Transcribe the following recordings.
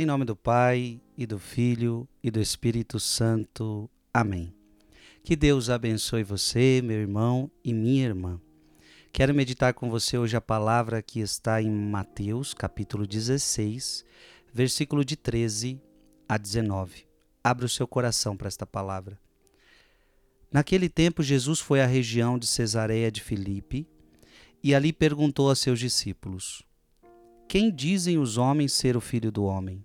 Em nome do Pai, e do Filho, e do Espírito Santo. Amém. Que Deus abençoe você, meu irmão e minha irmã. Quero meditar com você hoje a palavra que está em Mateus, capítulo 16, versículo de 13 a 19. Abra o seu coração para esta palavra. Naquele tempo, Jesus foi à região de Cesareia de Filipe e ali perguntou a seus discípulos: Quem dizem os homens ser o filho do homem?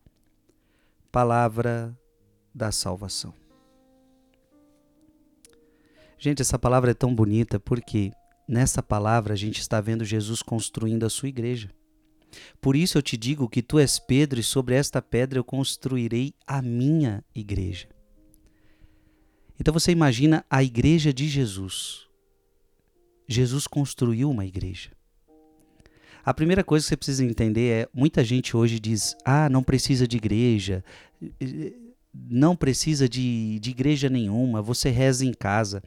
palavra da salvação. Gente, essa palavra é tão bonita porque nessa palavra a gente está vendo Jesus construindo a sua igreja. Por isso eu te digo que tu és Pedro e sobre esta pedra eu construirei a minha igreja. Então você imagina a igreja de Jesus. Jesus construiu uma igreja. A primeira coisa que você precisa entender é: muita gente hoje diz, ah, não precisa de igreja, não precisa de, de igreja nenhuma, você reza em casa.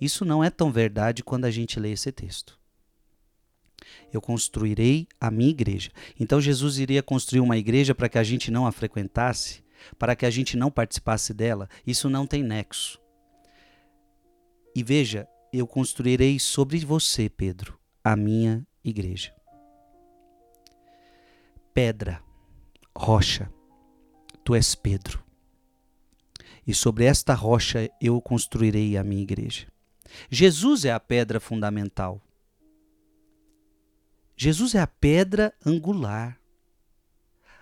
Isso não é tão verdade quando a gente lê esse texto. Eu construirei a minha igreja. Então Jesus iria construir uma igreja para que a gente não a frequentasse, para que a gente não participasse dela. Isso não tem nexo. E veja, eu construirei sobre você, Pedro, a minha igreja pedra, rocha. Tu és Pedro. E sobre esta rocha eu construirei a minha igreja. Jesus é a pedra fundamental. Jesus é a pedra angular,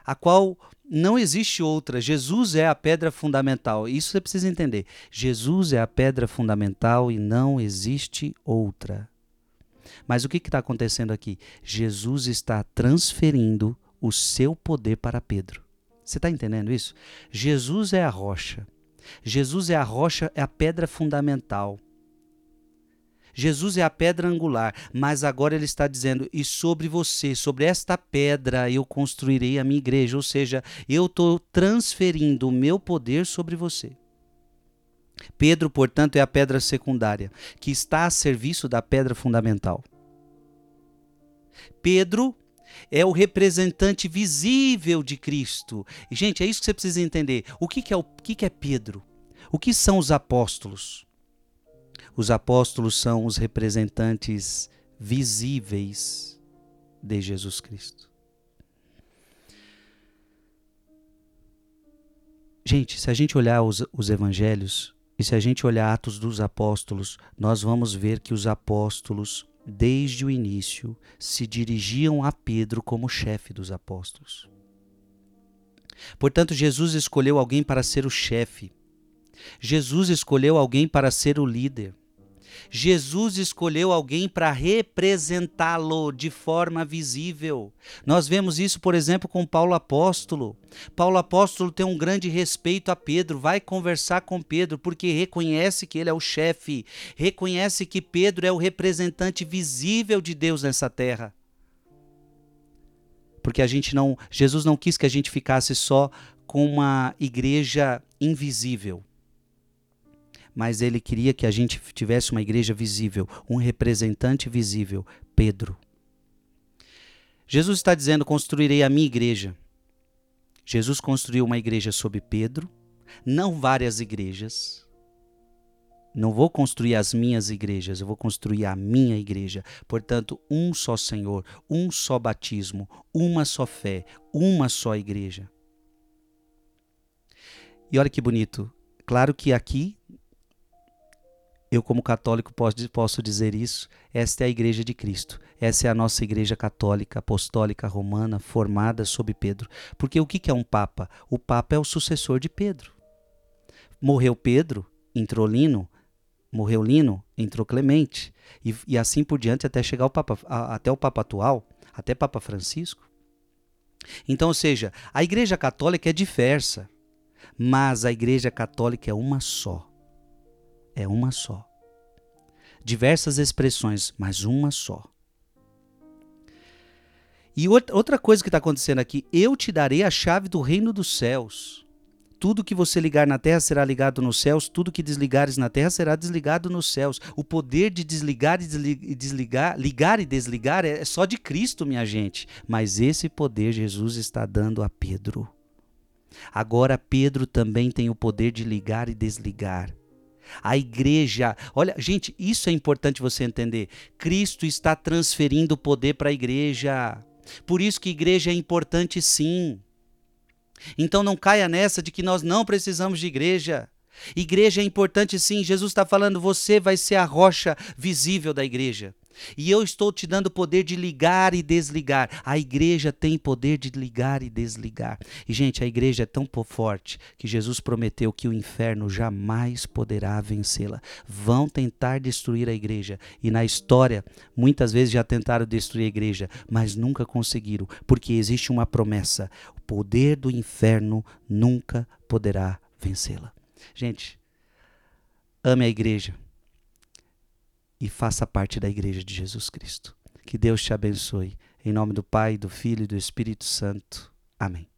a qual não existe outra. Jesus é a pedra fundamental. Isso você precisa entender. Jesus é a pedra fundamental e não existe outra. Mas o que está acontecendo aqui? Jesus está transferindo o seu poder para Pedro. Você está entendendo isso? Jesus é a rocha. Jesus é a rocha, é a pedra fundamental. Jesus é a pedra angular, mas agora ele está dizendo: e sobre você, sobre esta pedra, eu construirei a minha igreja. Ou seja, eu estou transferindo o meu poder sobre você. Pedro, portanto, é a pedra secundária, que está a serviço da pedra fundamental. Pedro é o representante visível de Cristo. Gente, é isso que você precisa entender. O que, que é, o que, que é Pedro? O que são os apóstolos? Os apóstolos são os representantes visíveis de Jesus Cristo. Gente, se a gente olhar os, os evangelhos e se a gente olhar Atos dos Apóstolos, nós vamos ver que os apóstolos desde o início, se dirigiam a Pedro como chefe dos apóstolos. Portanto, Jesus escolheu alguém para ser o chefe. Jesus escolheu alguém para ser o líder. Jesus escolheu alguém para representá-lo de forma visível. Nós vemos isso, por exemplo, com Paulo apóstolo. Paulo apóstolo tem um grande respeito a Pedro, vai conversar com Pedro porque reconhece que ele é o chefe, reconhece que Pedro é o representante visível de Deus nessa terra. Porque a gente não, Jesus não quis que a gente ficasse só com uma igreja invisível mas ele queria que a gente tivesse uma igreja visível, um representante visível, Pedro. Jesus está dizendo: construirei a minha igreja. Jesus construiu uma igreja sob Pedro, não várias igrejas. Não vou construir as minhas igrejas, eu vou construir a minha igreja. Portanto, um só Senhor, um só batismo, uma só fé, uma só igreja. E olha que bonito. Claro que aqui, eu como católico posso, posso dizer isso, esta é a igreja de Cristo. Essa é a nossa igreja católica, apostólica, romana, formada sob Pedro. Porque o que é um papa? O papa é o sucessor de Pedro. Morreu Pedro, entrou Lino, morreu Lino, entrou Clemente, e, e assim por diante até chegar ao papa, a, até o Papa atual, até Papa Francisco. Então, ou seja, a Igreja Católica é diversa, mas a Igreja Católica é uma só. É uma só. Diversas expressões, mas uma só. E outra coisa que está acontecendo aqui, eu te darei a chave do reino dos céus. Tudo que você ligar na terra será ligado nos céus, tudo que desligares na terra será desligado nos céus. O poder de desligar e desligar, ligar e desligar é só de Cristo, minha gente. Mas esse poder Jesus está dando a Pedro. Agora Pedro também tem o poder de ligar e desligar. A igreja, olha, gente, isso é importante você entender. Cristo está transferindo o poder para a igreja. Por isso que igreja é importante sim. Então não caia nessa de que nós não precisamos de igreja. Igreja é importante sim. Jesus está falando, você vai ser a rocha visível da igreja. E eu estou te dando poder de ligar e desligar. A igreja tem poder de ligar e desligar. E, gente, a igreja é tão forte que Jesus prometeu que o inferno jamais poderá vencê-la. Vão tentar destruir a igreja. E na história, muitas vezes já tentaram destruir a igreja, mas nunca conseguiram, porque existe uma promessa: o poder do inferno nunca poderá vencê-la. Gente, ame a igreja e faça parte da Igreja de Jesus Cristo. Que Deus te abençoe. Em nome do Pai, do Filho e do Espírito Santo. Amém.